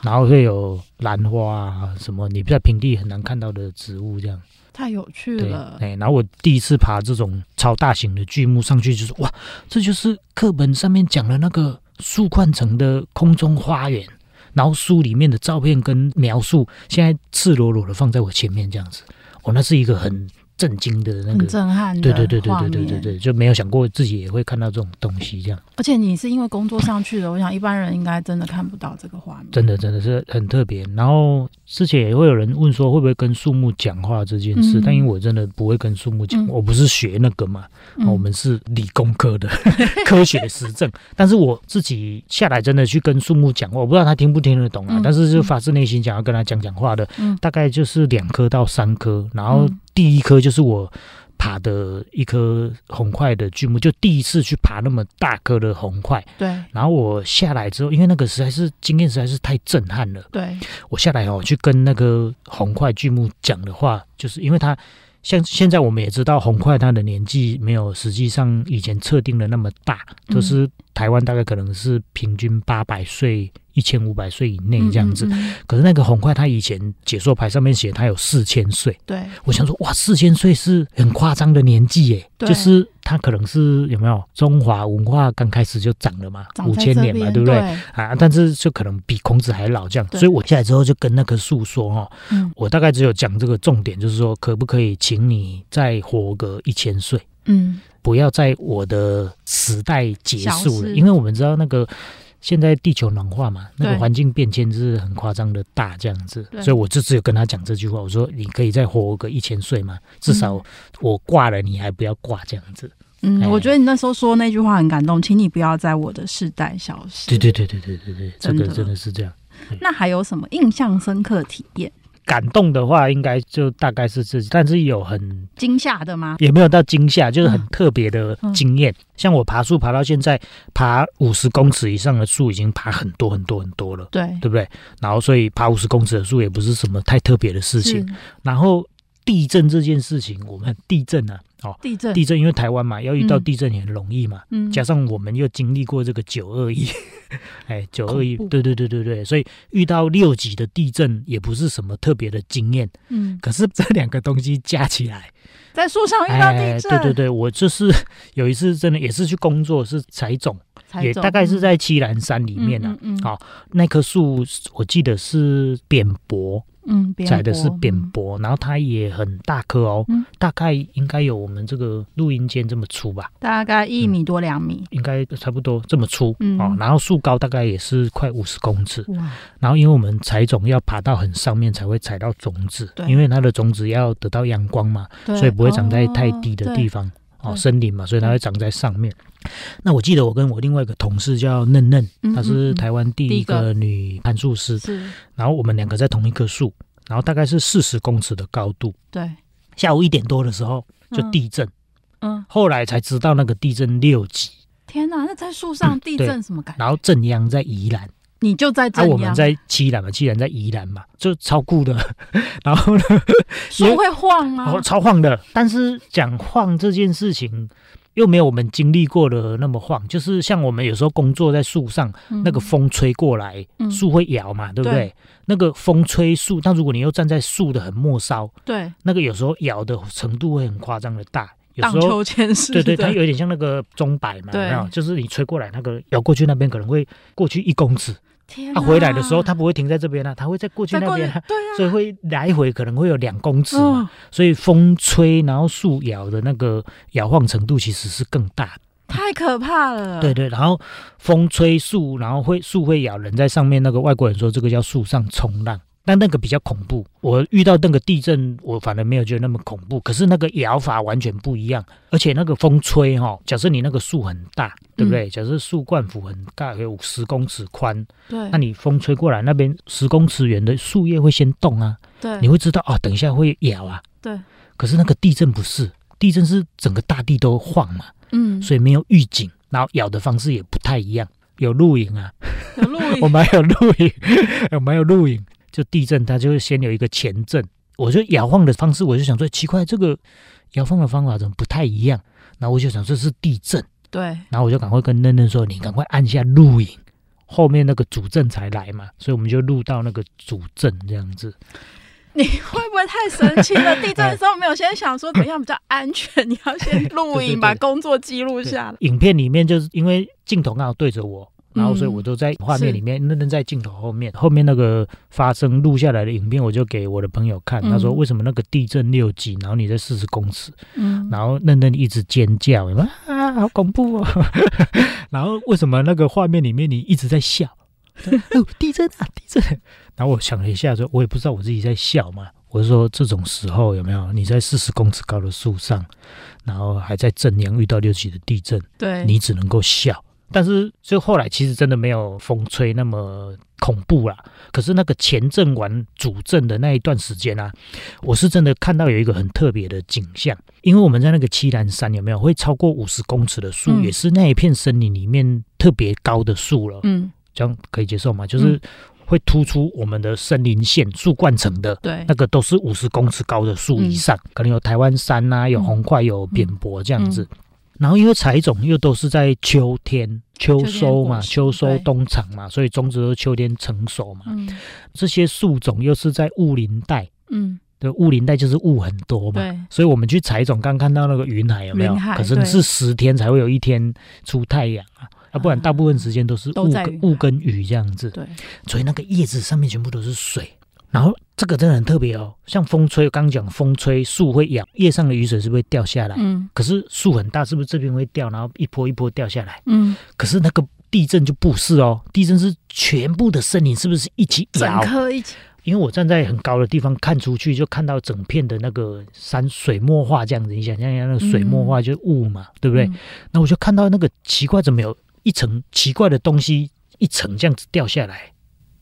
然后会有兰花啊，什么你在平地很难看到的植物，这样太有趣了。哎，然后我第一次爬这种超大型的巨木上去，就是哇，这就是课本上面讲的那个树冠层的空中花园。然后书里面的照片跟描述，现在赤裸裸的放在我前面，这样子，哦，那是一个很。震惊的那个，很震撼的，对对对对对对对对，就没有想过自己也会看到这种东西这样。而且你是因为工作上去的，我想一般人应该真的看不到这个画面。真的真的是很特别。然后之前也会有人问说，会不会跟树木讲话这件事？嗯、但因为我真的不会跟树木讲，嗯、我不是学那个嘛，嗯、我们是理工科的 <laughs> 科学实证。但是我自己下来真的去跟树木讲话，我不知道他听不听得懂啊。嗯、但是就发自内心想要跟他讲讲话的，嗯、大概就是两颗到三颗，然后。第一颗就是我爬的一颗红块的巨木，就第一次去爬那么大颗的红块。对。然后我下来之后，因为那个实在是经验实在是太震撼了。对。我下来哦，去跟那个红块巨木讲的话，就是因为它像现在我们也知道，红块它的年纪没有实际上以前测定的那么大，都、嗯、是台湾大概可能是平均八百岁一千五百岁以内这样子。嗯嗯嗯，可是那个红块，他以前解说牌上面写他有四千岁。对，我想说，哇，四千岁是很夸张的年纪耶。对，就是他可能是有没有中华文化刚开始就长了嘛，五千年嘛，对不对？对啊，但是就可能比孔子还老这样。所以我下来之后就跟那棵树说哦，嗯，我大概只有讲这个重点，就是说可不可以请你再活个一千岁？嗯。不要在我的时代结束了，因为我们知道那个现在地球暖化嘛，那个环境变迁是很夸张的大这样子，所以我就只有跟他讲这句话，我说你可以再活个一千岁嘛，至少我挂了你还不要挂这样子。嗯，我觉得你那时候说那句话很感动，请你不要在我的世代消失。对对对对对对对，这个真的是这样。那还有什么印象深刻体验？感动的话，应该就大概是这，但是有很惊吓的吗？也没有到惊吓，就是很特别的经验。嗯嗯、像我爬树爬到现在，爬五十公尺以上的树已经爬很多很多很多了，对对不对？然后所以爬五十公尺的树也不是什么太特别的事情。然后地震这件事情，我们地震啊。哦，地震，地震，因为台湾嘛，要遇到地震也很容易嘛。嗯，加上我们又经历过这个九二一，<laughs> 哎，九二一，对对对对对，所以遇到六级的地震也不是什么特别的经验。嗯，可是这两个东西加起来，在树上遇到地震，对对对，我就是有一次真的也是去工作，是采种，也大概是在七兰山里面啊。嗯，好，那棵树我记得是扁柏。嗯，采的是扁柏，嗯、然后它也很大棵哦，嗯、大概应该有我们这个录音间这么粗吧，大概一米多两米，应该差不多这么粗，嗯、哦，然后树高大概也是快五十公尺，然后因为我们采种要爬到很上面才会采到种子，对。因为它的种子要得到阳光嘛，所以不会长在太低的地方。哦哦，森林嘛，所以它会长在上面。对那我记得我跟我另外一个同事叫嫩嫩，她是台湾第一个女攀树师。是。然后我们两个在同一棵树，然后大概是四十公尺的高度。对。下午一点多的时候就地震。嗯。嗯，后来才知道那个地震六级。天哪，那在树上地震什么感觉？嗯、然后震央在宜兰。你就在这里、啊，我们在七兰嘛，七兰在宜兰嘛，就超酷的。<laughs> 然后呢，树会晃吗？哦，超晃的。但是讲晃这件事情，又没有我们经历过的那么晃。就是像我们有时候工作在树上，嗯、那个风吹过来，树会摇嘛，嗯、对不对？对，那个风吹树，但如果你又站在树的很末梢，对，那个有时候摇的程度会很夸张的大。有时候，对对，它有点像那个钟摆嘛，对有没有？就是你吹过来，那个摇过去那边可能会过去一公尺。他、啊、回来的时候，他不会停在这边了、啊，他会再过去那边、啊，对啊、所以会来回可能会有两公尺嘛。哦、所以风吹，然后树摇的那个摇晃程度其实是更大，太可怕了。对对，然后风吹树，然后会树会咬人在上面，那个外国人说这个叫树上冲浪。但那个比较恐怖，我遇到那个地震，我反而没有觉得那么恐怖。可是那个摇法完全不一样，而且那个风吹哈，假设你那个树很大，对不对？嗯、假设树冠幅很大，有十公尺宽，对，那你风吹过来，那边十公尺远的树叶会先动啊，对，你会知道啊，等一下会摇啊，对。可是那个地震不是，地震是整个大地都晃嘛，嗯，所以没有预警，然后摇的方式也不太一样。有录影啊，有录影，<laughs> 我们还有录影，<laughs> 我们还有录影。就地震，它就会先有一个前震。我就摇晃的方式，我就想说奇怪，这个摇晃的方法怎么不太一样？然后我就想这是地震，对。然后我就赶快跟嫩嫩说：“你赶快按下录影，后面那个主震才来嘛。”所以我们就录到那个主震这样子。你会不会太神奇了？地震的时候没有先想说怎样比较安全？你要先录影，<laughs> 把工作记录下来。影片里面就是因为镜头刚好对着我。然后，所以我都在画面里面，那那、嗯、在镜头后面，后面那个发生录下来的影片，我就给我的朋友看。嗯、他说：“为什么那个地震六级，然后你在四十公尺，嗯，然后嫩嫩一直尖叫，啊，好恐怖哦！<laughs> 然后为什么那个画面里面你一直在笑？哦，地震啊，地震！然后我想了一下，说，我也不知道我自己在笑嘛。我是说这种时候有没有？你在四十公尺高的树上，然后还在正阳遇到六级的地震，对，你只能够笑。”但是，就后来其实真的没有风吹那么恐怖啦。可是那个前阵完主阵的那一段时间啊，我是真的看到有一个很特别的景象。因为我们在那个七兰山有没有会超过五十公尺的树，嗯、也是那一片森林里面特别高的树了。嗯，这样可以接受吗？就是会突出我们的森林线树冠层的，对，那个都是五十公尺高的树以上，嗯、可能有台湾杉啊，有红桧，有扁柏这样子。然后因为采种又都是在秋天秋收嘛，秋收冬藏嘛，所以种植都秋天成熟嘛。嗯，这些树种又是在雾林带，嗯，的雾林带就是雾很多嘛，对，所以我们去采种，刚看到那个云海有没有？可是是十天才会有一天出太阳啊，啊，不然大部分时间都是雾跟雨这样子。对，所以那个叶子上面全部都是水。然后这个真的很特别哦，像风吹，刚刚讲风吹树会摇，叶上的雨水是不是会掉下来？嗯，可是树很大，是不是这边会掉，然后一波一波掉下来？嗯，可是那个地震就不是哦，地震是全部的森林是不是一起摇？整棵一起。因为我站在很高的地方看出去，就看到整片的那个山水墨画这样子，你想象一下，那个水墨画就是雾嘛，嗯、对不对？那、嗯、我就看到那个奇怪，怎么有一层奇怪的东西，一层这样子掉下来，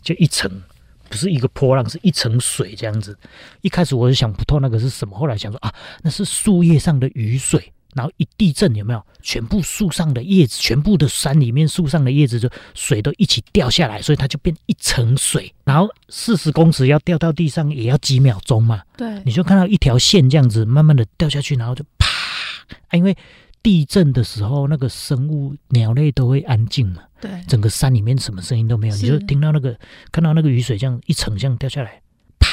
就一层。不是一个波浪，是一层水这样子。一开始我就想不透那个是什么，后来想说啊，那是树叶上的雨水。然后一地震有没有？全部树上的叶子，全部的山里面树上的叶子就水都一起掉下来，所以它就变一层水。然后四十公尺要掉到地上也要几秒钟嘛。对，你就看到一条线这样子慢慢的掉下去，然后就啪啊，因为。地震的时候，那个生物鸟类都会安静嘛？对，整个山里面什么声音都没有，你就听到那个看到那个雨水这样一层这样掉下来，啪！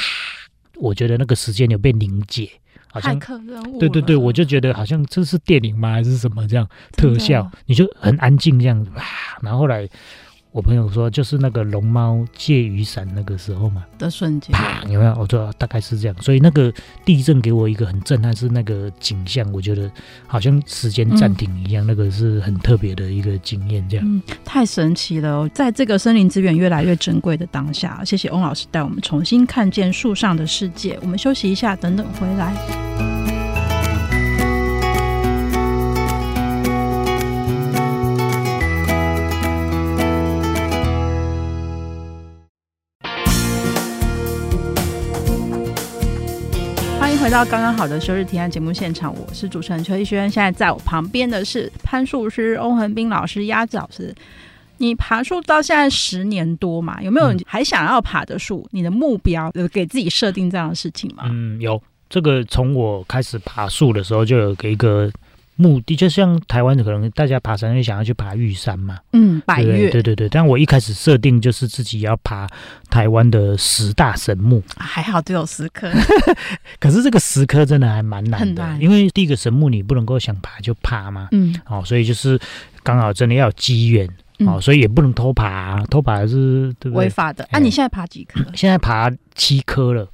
我觉得那个时间有被凝结，好像对对对，我就觉得好像这是电影吗？还是什么这样特效？你就很安静这样子，啪！然后后来。我朋友说，就是那个龙猫借雨伞那个时候嘛的瞬间，啪，有没有？我说大概是这样，所以那个地震给我一个很震撼，是那个景象，我觉得好像时间暂停一样，嗯、那个是很特别的一个经验，这样、嗯。太神奇了，在这个森林资源越来越珍贵的当下，谢谢翁老师带我们重新看见树上的世界。我们休息一下，等等回来。回到刚刚好的休日提案节目现场，我是主持人邱逸轩。现在在我旁边的是攀树师欧恒斌老师、鸭子老师。你爬树到现在十年多嘛？有没有还想要爬的树？你的目标有给自己设定这样的事情吗？嗯，有。这个从我开始爬树的时候就有给一个。目的就像台湾可能大家爬山会想要去爬玉山嘛，嗯，百岳，对对对。但我一开始设定就是自己要爬台湾的十大神木，还好只有十棵，<laughs> 可是这个十棵真的还蛮难的，难因为第一个神木你不能够想爬就爬嘛，嗯，哦，所以就是刚好真的要有机缘，哦，所以也不能偷爬，偷爬是对不对？违法的。那、啊、你现在爬几棵？现在爬七棵了。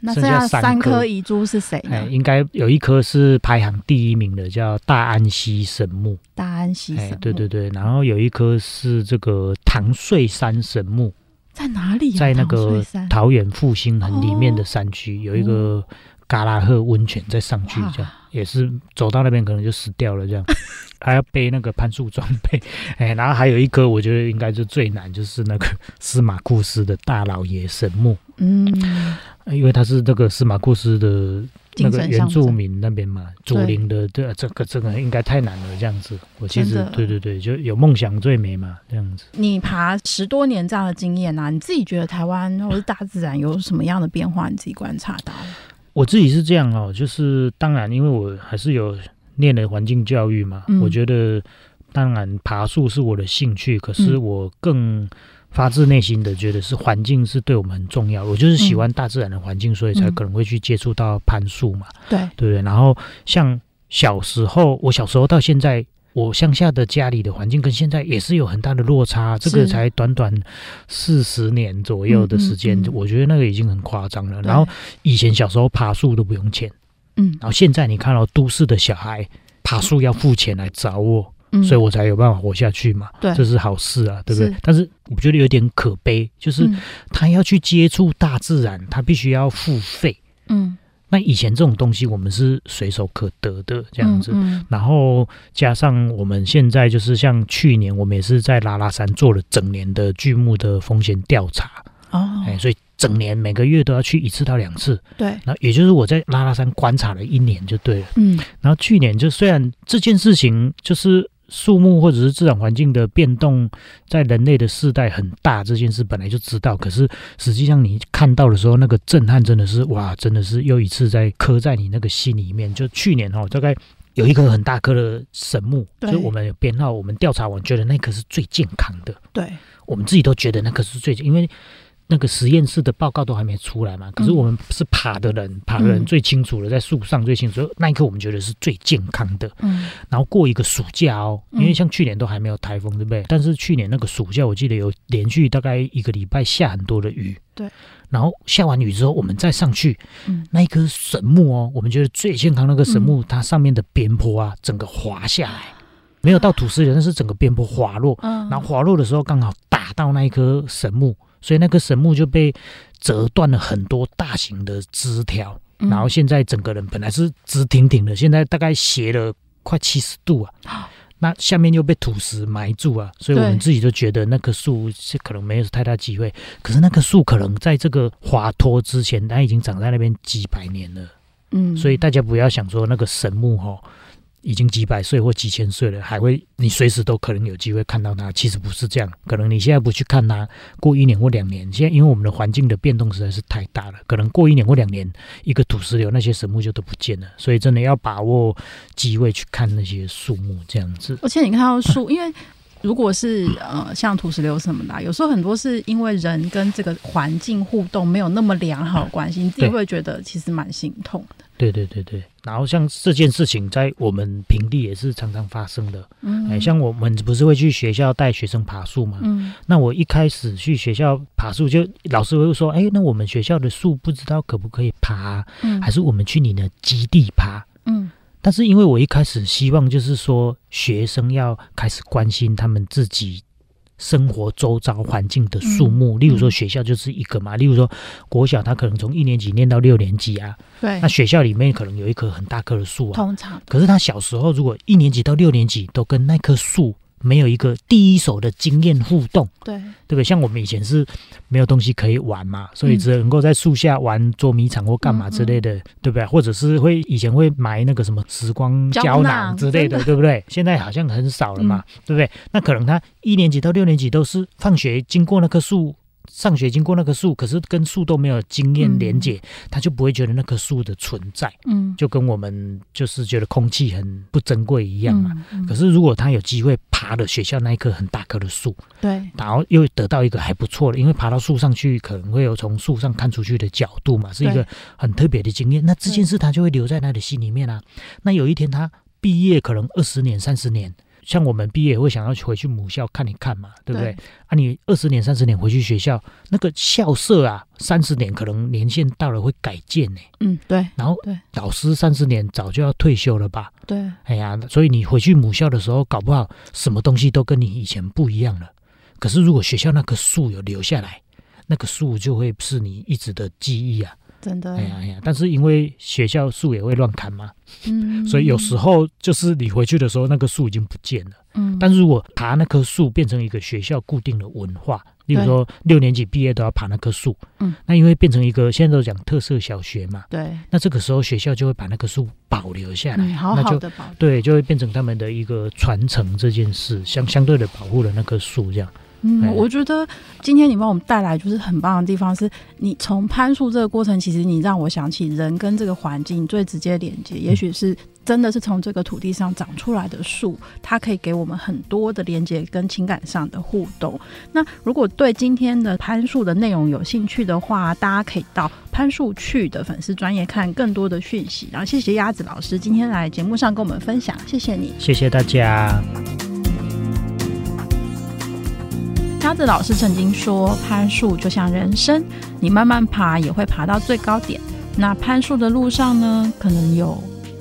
那剩下三颗遗珠是谁呢？应该有一颗是排行第一名的，叫大安溪神木。大安溪神木，对对对。然后有一颗是这个唐穗山神木，在哪里？在那个桃园复兴很里面的山区，有一个嘎拉赫温泉，在上去这样，也是走到那边可能就死掉了这样，<laughs> 还要背那个攀树装备。<laughs> 哎，然后还有一颗，我觉得应该是最难，就是那个司马库斯的大老爷神木。嗯。因为他是那个司马库斯的那个原住民那边嘛，祖灵的，对，这个这个应该太难了，这样子。我其实的对对对，就有梦想最美嘛，这样子。你爬十多年这样的经验啊，你自己觉得台湾或者大自然有什么样的变化？你自己观察到？我自己是这样哦，就是当然，因为我还是有念了环境教育嘛，嗯、我觉得当然爬树是我的兴趣，可是我更。嗯发自内心的觉得是环境是对我们很重要，我就是喜欢大自然的环境，所以才可能会去接触到攀树嘛。对，对不对？然后像小时候，我小时候到现在，我乡下的家里的环境跟现在也是有很大的落差。这个才短短四十年左右的时间，我觉得那个已经很夸张了。然后以前小时候爬树都不用钱，嗯，然后现在你看到都市的小孩爬树要付钱来找我。所以我才有办法活下去嘛，对，这是好事啊，对不对？是，但是我觉得有点可悲，就是他要去接触大自然，他必须要付费。嗯，那以前这种东西我们是随手可得的这样子，嗯嗯、然后加上我们现在就是像去年，我们也是在拉拉山做了整年的巨木的风险调查哦，哎，所以整年每个月都要去一次到两次。对，那也就是我在拉拉山观察了一年就对了。嗯，然后去年就虽然这件事情就是。树木或者是自然环境的变动，在人类的世代很大，这件事本来就知道。可是实际上你看到的时候，那个震撼真的是哇，真的是又一次在刻在你那个心里面。就去年哦，大概有一棵很大棵的神木，就我们有编号，我们调查完觉得那棵是最健康的。对，我们自己都觉得那棵是最，因为。那个实验室的报告都还没出来嘛，可是我们是爬的人，嗯、爬的人最清楚了，在树上最清楚。嗯、那一刻我们觉得是最健康的。嗯，然后过一个暑假哦，因为像去年都还没有台风，对不对？但是去年那个暑假，我记得有连续大概一个礼拜下很多的雨。对，然后下完雨之后，我们再上去，嗯，那一棵神木哦，我们觉得最健康那个神木，嗯、它上面的边坡啊，整个滑下来，没有到土石流，但是整个边坡滑落。嗯，然后滑落的时候刚好打到那一棵神木。所以那个神木就被折断了很多大型的枝条，嗯、然后现在整个人本来是直挺挺的，现在大概斜了快七十度啊。哦、那下面又被土石埋住啊，所以我们自己就觉得那棵树是可能没有太大机会。可是那棵树可能在这个滑脱之前，它已经长在那边几百年了。嗯，所以大家不要想说那个神木哈。已经几百岁或几千岁了，还会你随时都可能有机会看到它。其实不是这样，可能你现在不去看它，过一年或两年，现在因为我们的环境的变动实在是太大了，可能过一年或两年，一个土石流那些神木就都不见了。所以真的要把握机会去看那些树木这样子。而且你看到树，因为如果是呃像土石流什么的，有时候很多是因为人跟这个环境互动没有那么良好的关系，你自己会觉得其实蛮心痛的。对对对对，然后像这件事情在我们平地也是常常发生的。嗯，哎，像我们不是会去学校带学生爬树嘛？嗯，那我一开始去学校爬树，就老师会说：“哎，那我们学校的树不知道可不可以爬？嗯，还是我们去你的基地爬？”嗯，但是因为我一开始希望就是说学生要开始关心他们自己。生活周遭环境的树木，例如说学校就是一个嘛。例如说国小，他可能从一年级念到六年级啊。对。那学校里面可能有一棵很大棵的树啊。通常。可是他小时候如果一年级到六年级都跟那棵树没有一个第一手的经验互动，对，对不对？像我们以前是没有东西可以玩嘛，所以只能够在树下玩捉迷藏或干嘛之类的，嗯、对不对？或者是会以前会埋那个什么时光胶囊之类的，的对不对？现在好像很少了嘛，嗯、对不对？那可能他一年级到六年级都是放学经过那棵树。上学经过那棵树，可是跟树都没有经验连接，嗯、他就不会觉得那棵树的存在。嗯，就跟我们就是觉得空气很不珍贵一样嘛。嗯嗯、可是如果他有机会爬了学校那一棵很大棵的树，对，然后又得到一个还不错的，因为爬到树上去可能会有从树上看出去的角度嘛，是一个很特别的经验。那这件事他就会留在他的心里面啊。那有一天他毕业，可能二十年、三十年。像我们毕业也会想要回去母校看一看嘛，对不对？对啊，你二十年、三十年回去学校，那个校舍啊，三十年可能年限到了会改建呢。嗯，对。然后，对，老师三十年早就要退休了吧？对。哎呀，所以你回去母校的时候，搞不好什么东西都跟你以前不一样了。可是如果学校那棵树有留下来，那个树就会是你一直的记忆啊。真的，哎呀哎呀！但是因为学校树也会乱砍嘛，嗯，所以有时候就是你回去的时候，那棵树已经不见了，嗯。但是如果爬那棵树变成一个学校固定的文化，例如说六年级毕业都要爬那棵树，嗯，那因为变成一个现在都讲特色小学嘛，对，那这个时候学校就会把那棵树保留下来，好好的保留，对，就会变成他们的一个传承这件事，相相对的保护了那棵树这样。嗯，我觉得今天你帮我们带来就是很棒的地方，是你从攀树这个过程，其实你让我想起人跟这个环境最直接连接，也许是真的是从这个土地上长出来的树，它可以给我们很多的连接跟情感上的互动。那如果对今天的攀树的内容有兴趣的话，大家可以到攀树去的粉丝专业看更多的讯息。然后谢谢鸭子老师今天来节目上跟我们分享，谢谢你，谢谢大家。鸭子老师曾经说，攀树就像人生，你慢慢爬也会爬到最高点。那攀树的路上呢，可能有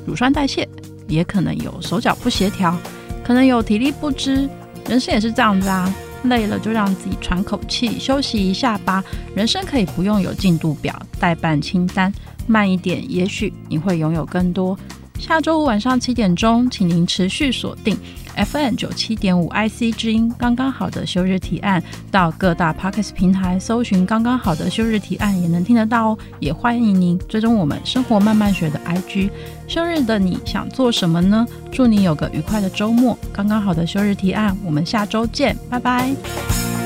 乳酸代谢，也可能有手脚不协调，可能有体力不支。人生也是这样子啊，累了就让自己喘口气，休息一下吧。人生可以不用有进度表、待办清单，慢一点，也许你会拥有更多。下周五晚上七点钟，请您持续锁定 FM 九七点五 IC 之音，刚刚好的休日提案，到各大 Podcast 平台搜寻“刚刚好的休日提案”也能听得到哦。也欢迎您追踪我们生活慢慢学的 IG。休日的你想做什么呢？祝你有个愉快的周末。刚刚好的休日提案，我们下周见，拜拜。